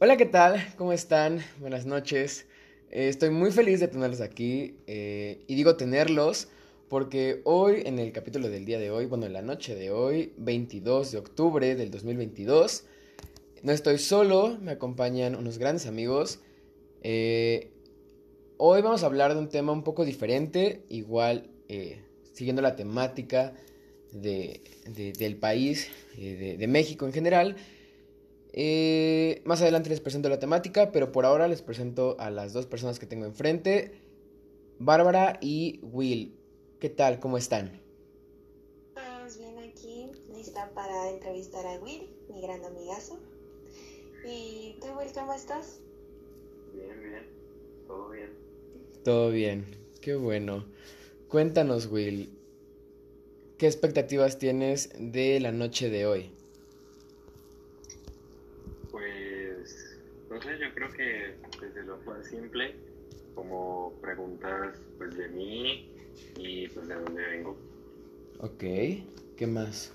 Hola, ¿qué tal? ¿Cómo están? Buenas noches. Eh, estoy muy feliz de tenerlos aquí. eh, y digo tenerlos porque hoy, en el capítulo del día de hoy, bueno, en la noche de hoy, 22 de octubre del 2022, no estoy solo, me acompañan unos grandes amigos. Eh, hoy vamos a hablar de un tema un poco diferente, igual siguiendo la temática de- de- del país, de, de México en general. Eh, más adelante les presento la temática, pero por ahora les presento a las dos personas que tengo enfrente, Bárbara y Will. ¿Qué tal? ¿Cómo están? Pues bien aquí, lista para entrevistar a Will, mi gran amigazo. ¿Y tú, Will, cómo estás? Bien, bien, todo bien. Todo bien, qué bueno. Cuéntanos, Will, ¿qué expectativas tienes de la noche de hoy? Pues, no sé, yo creo que desde lo más simple, como preguntas pues de mí y pues de dónde vengo. Ok, ¿qué más?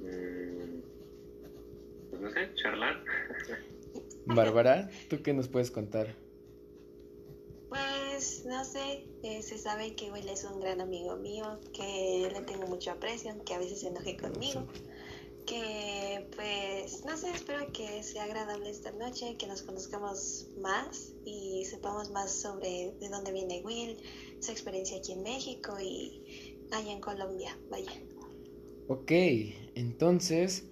Mm, pues no sé, charlar. Bárbara, ¿tú qué nos puedes contar? Pues no sé, eh, se sabe que Will es un gran amigo mío, que le tengo mucho aprecio, que a veces se enoje conmigo, que pues no sé, espero que sea agradable esta noche, que nos conozcamos más y sepamos más sobre de dónde viene Will, su experiencia aquí en México y allá en Colombia, vaya. Ok, entonces,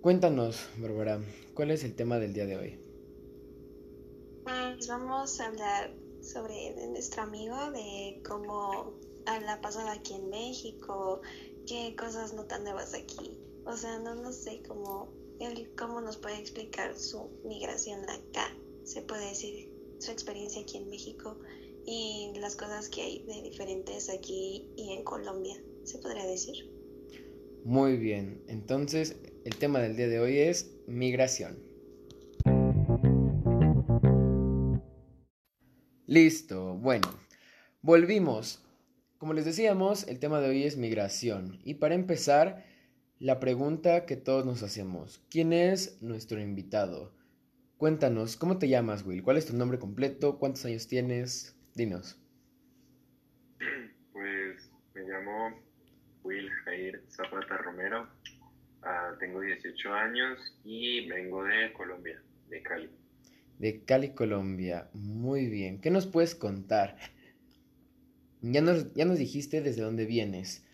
cuéntanos, Bárbara, ¿cuál es el tema del día de hoy? Pues vamos a hablar sobre nuestro amigo, de cómo la ha pasado aquí en México, qué cosas no tan nuevas aquí. O sea, no, no sé cómo, él, cómo nos puede explicar su migración acá, se puede decir, su experiencia aquí en México y las cosas que hay de diferentes aquí y en Colombia, se podría decir. Muy bien, entonces el tema del día de hoy es migración. Listo, bueno, volvimos. Como les decíamos, el tema de hoy es migración. Y para empezar, la pregunta que todos nos hacemos, ¿quién es nuestro invitado? Cuéntanos, ¿cómo te llamas, Will? ¿Cuál es tu nombre completo? ¿Cuántos años tienes? Dinos. Pues me llamo Will Jair Zapata Romero, ah, tengo 18 años y vengo de Colombia, de Cali. De Cali, Colombia. Muy bien. ¿Qué nos puedes contar? Ya nos, ya nos dijiste desde dónde vienes.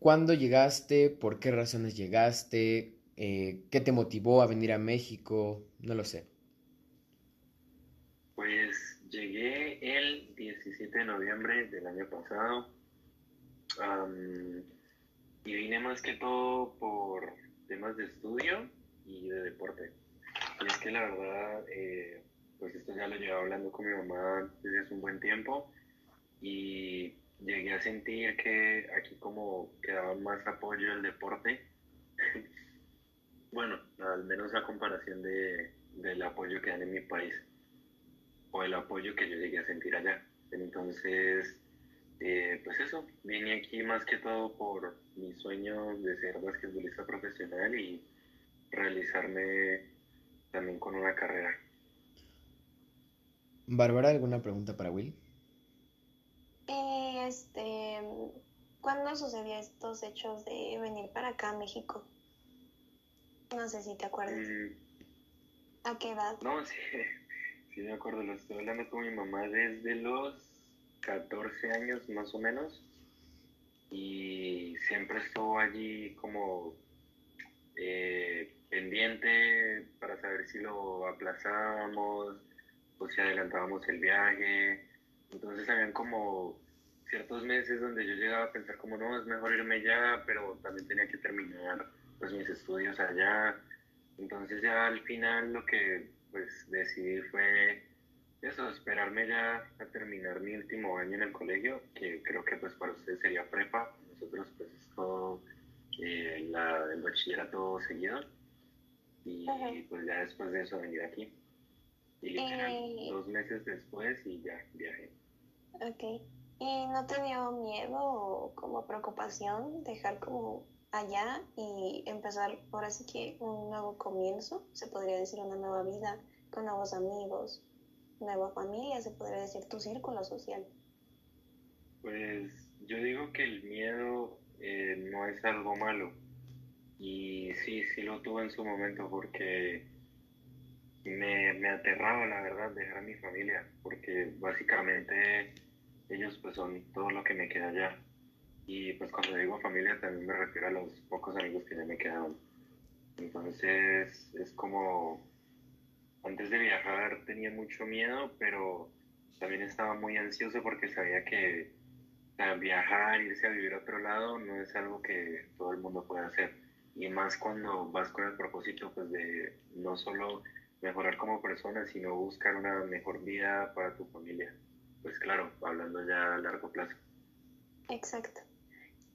¿Cuándo llegaste? ¿Por qué razones llegaste? Eh, ¿qué te motivó a venir a México? No lo sé. Pues llegué el 17 de noviembre del año pasado am, y vine más que todo por temas de estudio y de deporte. Y es que la verdad, eh, pues esto ya lo llevaba hablando con mi mamá desde un buen tiempo y llegué a sentir que aquí como quedaba más apoyo al deporte. Bueno, al menos a comparación de, del apoyo que dan en mi país o el apoyo que yo llegué a sentir allá. Entonces, eh, pues eso, vine aquí más que todo por mi sueño de ser basquetbolista profesional y realizarme también con una carrera. Bárbara, ¿alguna pregunta para Will? Este, ¿cuándo sucedió estos hechos de venir para acá a México? No sé si te acuerdas. Mm, ¿A qué edad? no, sí, sí me acuerdo, lo estoy hablando con mi mamá desde los 14 años más o menos y siempre estuvo allí como eh, pendiente para saber si lo aplazábamos o si adelantábamos el viaje. Entonces habían como ciertos meses donde yo llegaba a pensar como no, es mejor irme ya, pero también tenía que terminar pues mis estudios allá. Entonces ya al final lo que pues decidí fue eso, esperarme ya a terminar mi último año en el colegio, que creo que pues para ustedes sería prepa, nosotros pues es todo eh, la, el bachillerato seguido y pues ya después de eso venir aquí. Y literal, Eh. dos meses después y ya viajé. Ok. ¿Y no te dio miedo o como preocupación dejar como allá y empezar por así que un nuevo comienzo, se podría decir una nueva vida, con nuevos amigos, nueva familia, se podría decir tu círculo social? Pues yo digo que el miedo eh, no es algo malo. Y sí, sí lo tuve en su momento porque me, me aterraba, la verdad, dejar a mi familia, porque básicamente ellos pues son todo lo que me queda allá. Y pues cuando digo familia también me refiero a los pocos amigos que ya me quedaban. Entonces es como, antes de viajar tenía mucho miedo, pero también estaba muy ansioso porque sabía que viajar, irse a vivir a otro lado no es algo que todo el mundo puede hacer. Y más cuando vas con el propósito pues de no solo mejorar como persona, sino buscar una mejor vida para tu familia. Pues claro, hablando ya a largo plazo. Exacto.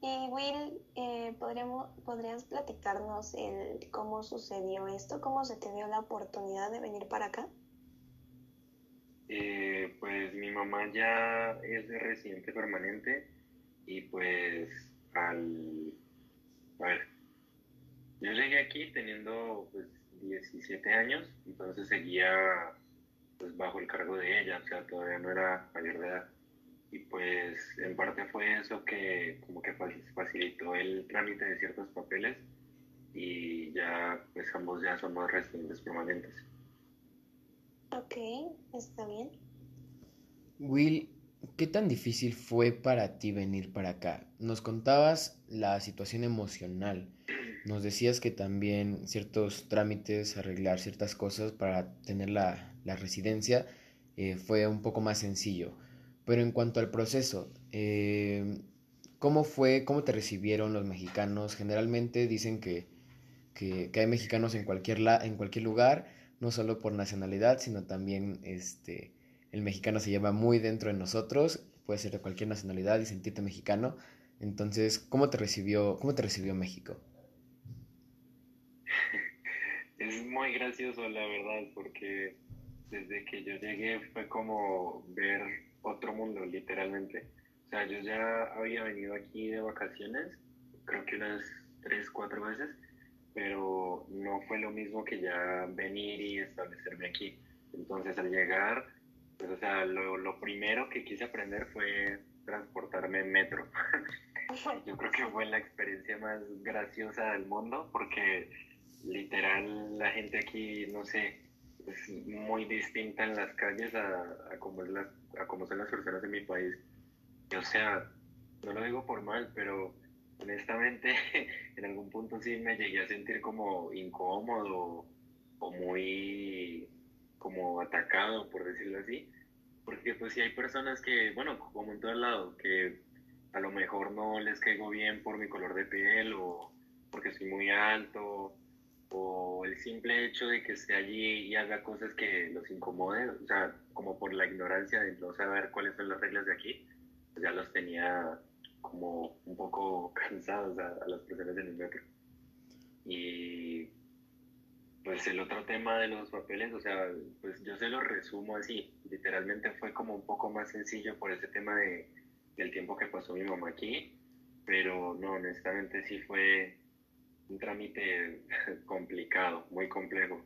Y Will, eh, ¿podríamos, ¿podrías platicarnos el cómo sucedió esto? ¿Cómo se te dio la oportunidad de venir para acá? Eh, pues mi mamá ya es de residente permanente y pues al... A ver, yo llegué aquí teniendo pues 17 años, entonces seguía pues bajo el cargo de ella, o sea, todavía no era mayor de edad. Y pues en parte fue eso que como que facilitó el trámite de ciertos papeles y ya pues ambos ya somos residentes permanentes. Ok, está bien. Will, ¿qué tan difícil fue para ti venir para acá? Nos contabas la situación emocional. Nos decías que también ciertos trámites, arreglar ciertas cosas para tener la, residencia eh, fue un poco más sencillo. Pero en cuanto al proceso, eh, ¿cómo fue, cómo te recibieron los mexicanos? Generalmente dicen que, que, hay mexicanos en cualquier, en cualquier lugar, no solo por nacionalidad, sino también este, el mexicano se lleva muy dentro de nosotros, puede ser de cualquier nacionalidad y sentirte mexicano. Entonces, ¿cómo te recibió, cómo te recibió México? Muy gracioso, la verdad, porque desde que yo llegué fue como ver otro mundo, literalmente. O sea, yo ya había venido aquí de vacaciones, creo que unas tres, cuatro veces, pero no fue lo mismo que ya venir y establecerme aquí. Entonces, al llegar, pues, o sea, lo, lo primero que quise aprender fue transportarme en metro. Yo creo que fue la experiencia más graciosa del mundo porque literal la gente aquí, no sé, es muy distinta en las calles a, a como, la, a como son las personas en mi país. o sea, no lo digo por mal, pero honestamente en algún punto sí me llegué a sentir como incómodo o muy como atacado, por decirlo así. Porque pues si hay personas que, bueno, como en todo lado, que a lo mejor no les caigo bien por mi color de piel o porque soy muy alto o el simple hecho de que esté allí y haga cosas que los incomoden, o sea, como por la ignorancia de no saber cuáles son las reglas de aquí, pues ya los tenía como un poco cansados a, a las personas en el metro. Y pues el otro tema de los papeles, o sea, pues yo se lo resumo así, literalmente fue como un poco más sencillo por ese tema de, del tiempo que pasó mi mamá aquí, pero no, honestamente sí fue un trámite complicado, muy complejo,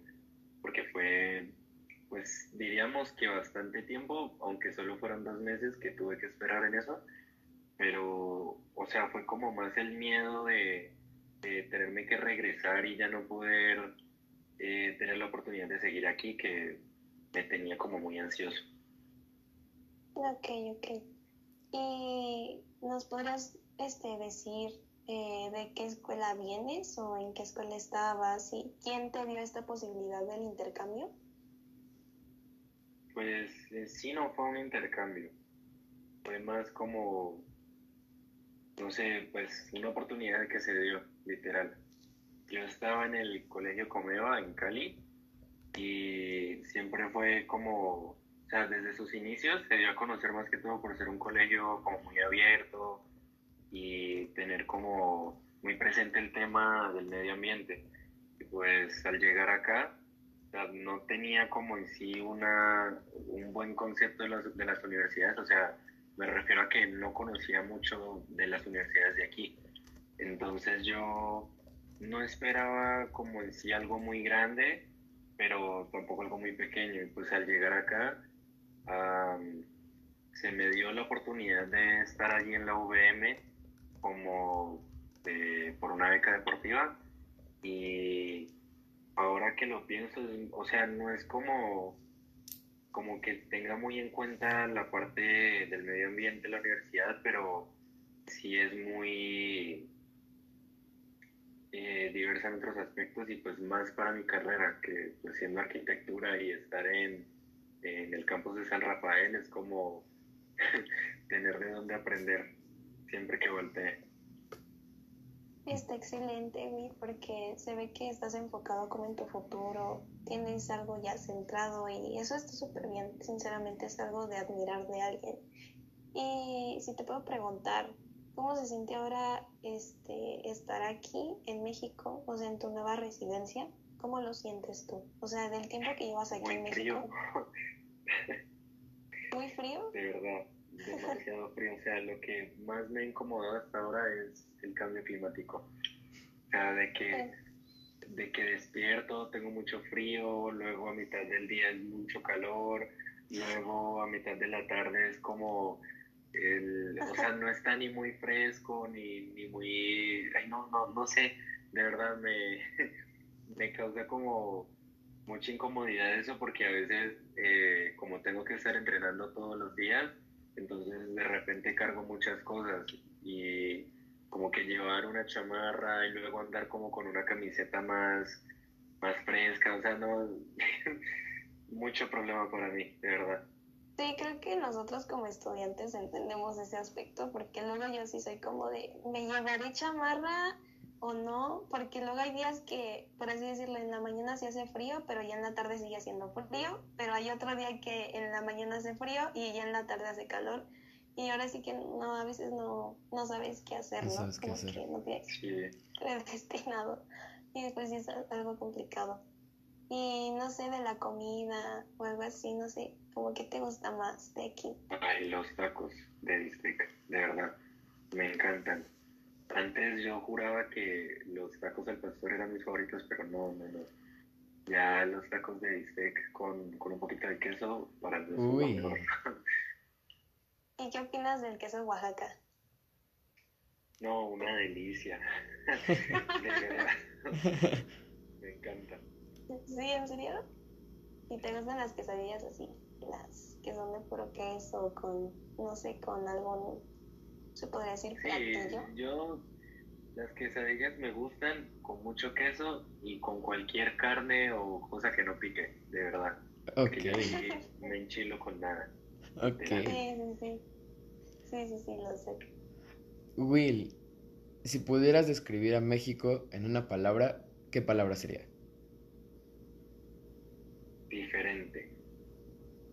porque fue, pues diríamos que bastante tiempo, aunque solo fueron dos meses que tuve que esperar en eso, pero, o sea, fue como más el miedo de, tenerme que regresar y ya no poder eh, tener la oportunidad de seguir aquí que me tenía como muy ansioso. Ok, ok. ¿Y nos podrás este, decir eh, de qué escuela vienes o en qué escuela estabas y quién te dio esta posibilidad del intercambio? Pues sí no fue un intercambio, fue más como, no sé, pues una oportunidad que se dio, literal yo estaba en el colegio Comeva en Cali y siempre fue como, o sea, desde sus inicios se dio a conocer más que todo por ser un colegio como muy abierto y tener como muy presente el tema del medio ambiente. Y pues al llegar acá, no tenía como en sí una, un buen concepto de las, de las universidades, o sea, me refiero a que no conocía mucho de las universidades de aquí Entonces yo no esperaba como en sí algo muy grande, pero tampoco algo muy pequeño. Y pues al llegar acá, se me dio la oportunidad de estar allí en la VM como por una beca deportiva. Y ahora que lo pienso, o sea, no es como, como que tenga muy en cuenta la parte del medio ambiente de la universidad, pero sí es muy eh, diversa en otros aspectos y pues más para mi carrera, que pues siendo arquitectura y estar en, en el campus de San Rafael es como tener de dónde aprender siempre que voltee. Está excelente, porque se ve que estás enfocado como en tu futuro, tienes algo ya centrado y eso está súper bien, sinceramente es algo de admirar de alguien. Y si te puedo preguntar, ¿cómo se siente ahora este, estar aquí en México, o sea, en tu nueva residencia? ¿Cómo lo sientes tú? O sea, del tiempo que llevas aquí en México. ¿Muy frío? De verdad, demasiado frío. O sea, lo que más me ha incomodado hasta ahora es el cambio climático. O sea, de que, de que despierto, tengo mucho frío, luego a mitad del día es mucho calor, luego a mitad de la tarde es como el, o sea, no está ni muy fresco, ni, ni muy, ay, no, no, no sé, de verdad me, me causa como mucha incomodidad eso porque a veces eh, como tengo que estar entrenando todos los días, entonces de repente cargo muchas cosas y como que llevar una chamarra y luego andar como con una camiseta más, más fresca, o sea, no, mucho problema para mí, de verdad. Sí, creo que nosotros como estudiantes entendemos ese aspecto, porque luego yo sí soy como de, ¿me llevaré chamarra o no? Porque luego hay días que, por así decirlo, en la mañana se hace frío, pero ya en la tarde sigue haciendo frío, pero hay otro día que en la mañana hace frío y ya en la tarde hace calor y ahora sí que no, a veces no, no sabes qué hacer, ¿no? Sabes qué hacer. que no tienes predestinado. Y después es algo complicado. Y no sé, de la comida o algo así, no sé, como que te gusta más de aquí. Ay, los tacos de bistec, de verdad, me encantan. Antes yo juraba que los tacos del pastor eran mis favoritos, pero no, no, no. Ya los tacos de bistec con, con un poquito de queso para el Uy. ¿Y qué opinas del queso Oaxaca? No, una delicia. Me encanta. ¿Sí, en serio? ¿Y te gustan las quesadillas así? Las que son de puro queso, con, no sé, con algún, se podría decir, platillo. Sí, yo, las quesadillas me gustan con mucho queso y con cualquier carne o cosa que no pique, de verdad. Ok. me enchilo con nada. Ok. Sí, sí, sí. Sí, sí, sí, lo sé. Will, si pudieras describir a México en una palabra, ¿qué palabra sería? Diferente.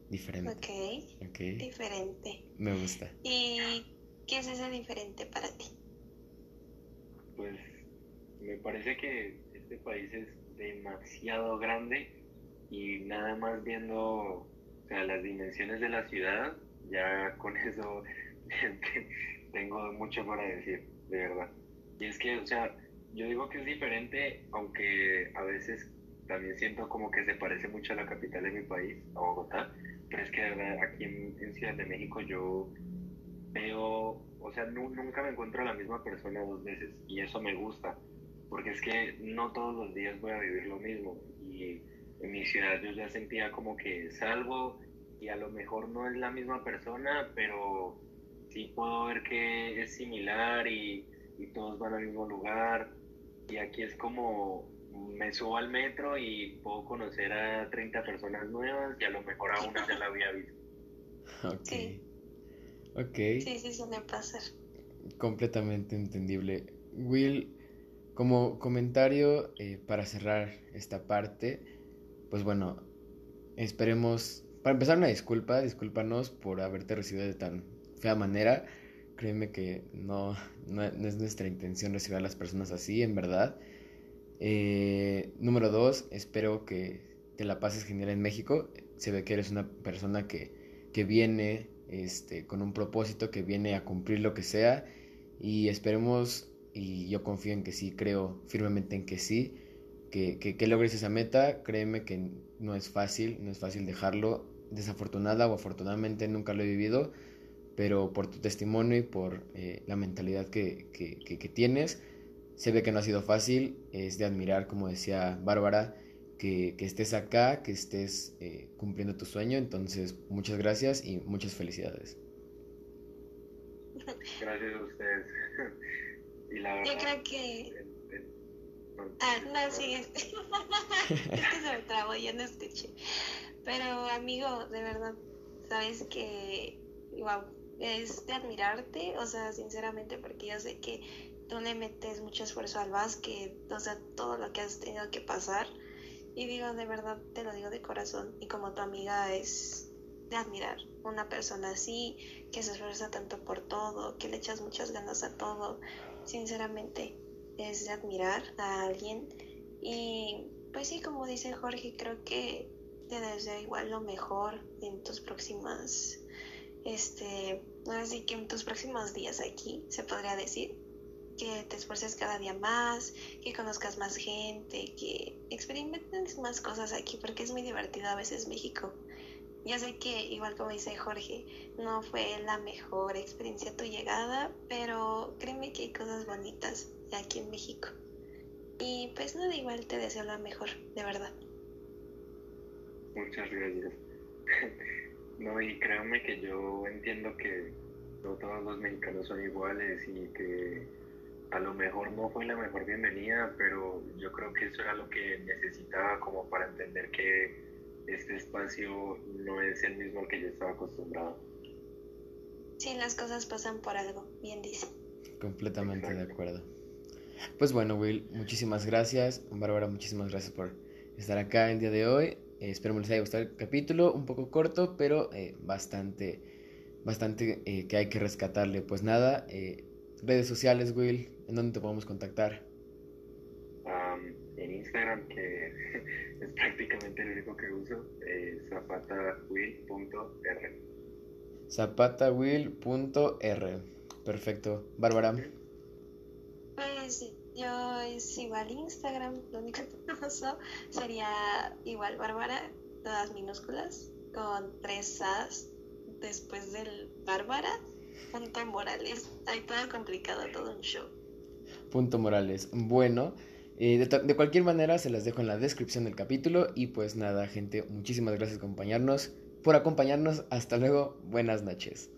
Diferente. Ok. Ok. Diferente. Me gusta. ¿Y qué es ese diferente para ti? Pues me parece que este país es demasiado grande y nada más viendo o sea, las dimensiones de la ciudad, ya con eso tengo mucho para decir, de verdad. Y es que, o sea, yo digo que es diferente, aunque a veces también siento como que se parece mucho a la capital de mi país, a Bogotá, pero es que aquí en, Ciudad de México yo veo, o sea, nunca me encuentro a la misma persona dos veces y eso me gusta, porque es que no todos los días voy a vivir lo mismo y en mi ciudad yo ya sentía como que salgo y a lo mejor no es la misma persona, pero sí puedo ver que es similar y, y todos van al mismo lugar y aquí es como me subo al metro y puedo conocer a 30 personas nuevas y a lo mejor a una ya la había visto. Sí. Ok. Sí, sí, suele pasar. Completamente entendible. Will, como comentario eh, para cerrar esta parte, pues bueno, esperemos, para empezar una disculpa, discúlpanos por haberte recibido de tan fea manera. Créeme que no, no, es nuestra intención recibir a las personas así, en verdad. Eh, número dos, espero que te la pases genial en México. Se ve que eres una persona que, que viene este, con un propósito, que viene a cumplir lo que sea. Y esperemos y yo confío en que sí, creo firmemente en que sí, que, que, logres esa meta, créeme que no es fácil, no es fácil dejarlo, desafortunada o afortunadamente nunca lo he vivido, pero por tu testimonio y por eh, la mentalidad que, que, tienes, se ve que no ha sido fácil, es de admirar, como decía Bárbara, que, estés acá, que estés eh, cumpliendo tu sueño, entonces muchas gracias y muchas felicidades. Gracias a ustedes. y la verdad, Yo creo que... Ah, no, sí, es que se me trabó, yo no escuché. Pero amigo, de verdad, sabes que, wow, es de admirarte, o sea, sinceramente, porque yo sé que tú le metes mucho esfuerzo al básquet, o sea, todo lo que has tenido que pasar. Y digo, de verdad, te lo digo de corazón. Y como tu amiga es de admirar una persona así, que se esfuerza tanto por todo, que le echas muchas ganas a todo. Sinceramente, es de admirar a alguien. Y pues sí, como dice Jorge, creo que te deseo igual lo mejor en tus próximas, este, así que en tus próximos días aquí, se podría decir. Que te esfuerces cada día más, que conozcas más gente, que experimentes más cosas aquí, porque es muy divertido a veces México. Ya sé que, igual como dice Jorge, no fue la mejor experiencia tu llegada, pero créeme que hay cosas bonitas aquí en México. Y pues nada, igual te deseo lo mejor, de verdad. Muchas gracias. no, y créanme que yo entiendo que no todos los mexicanos son iguales y que a lo mejor no fue la mejor bienvenida, pero yo creo que eso era lo que necesitaba como para entender que este espacio no es el mismo al que yo estaba acostumbrado. Sí, las cosas pasan por algo, bien dice. Completamente de acuerdo. Pues bueno, Will, muchísimas gracias. Bárbara, muchísimas gracias por estar acá el día de hoy. Eh, espero que les haya gustado el capítulo, un poco corto, pero eh, bastante, bastante eh, que hay que rescatarle. Pues nada, redes sociales, Will, ¿en dónde te podemos contactar? en Instagram, que es prácticamente el único que uso, eh, zapatawill.r. Zapatawill.r. Perfecto. Bárbara. Pues yo es igual Instagram, lo único que uso sería igual Bárbara, todas minúsculas, con tres As después del Bárbara, punto Morales. Hay todo complicado, todo un show. Punto Morales. Bueno. Eh, de, cualquier manera, se las dejo en la descripción del capítulo. Y pues nada, gente, muchísimas gracias por acompañarnos. Por acompañarnos. Hasta luego. Buenas noches.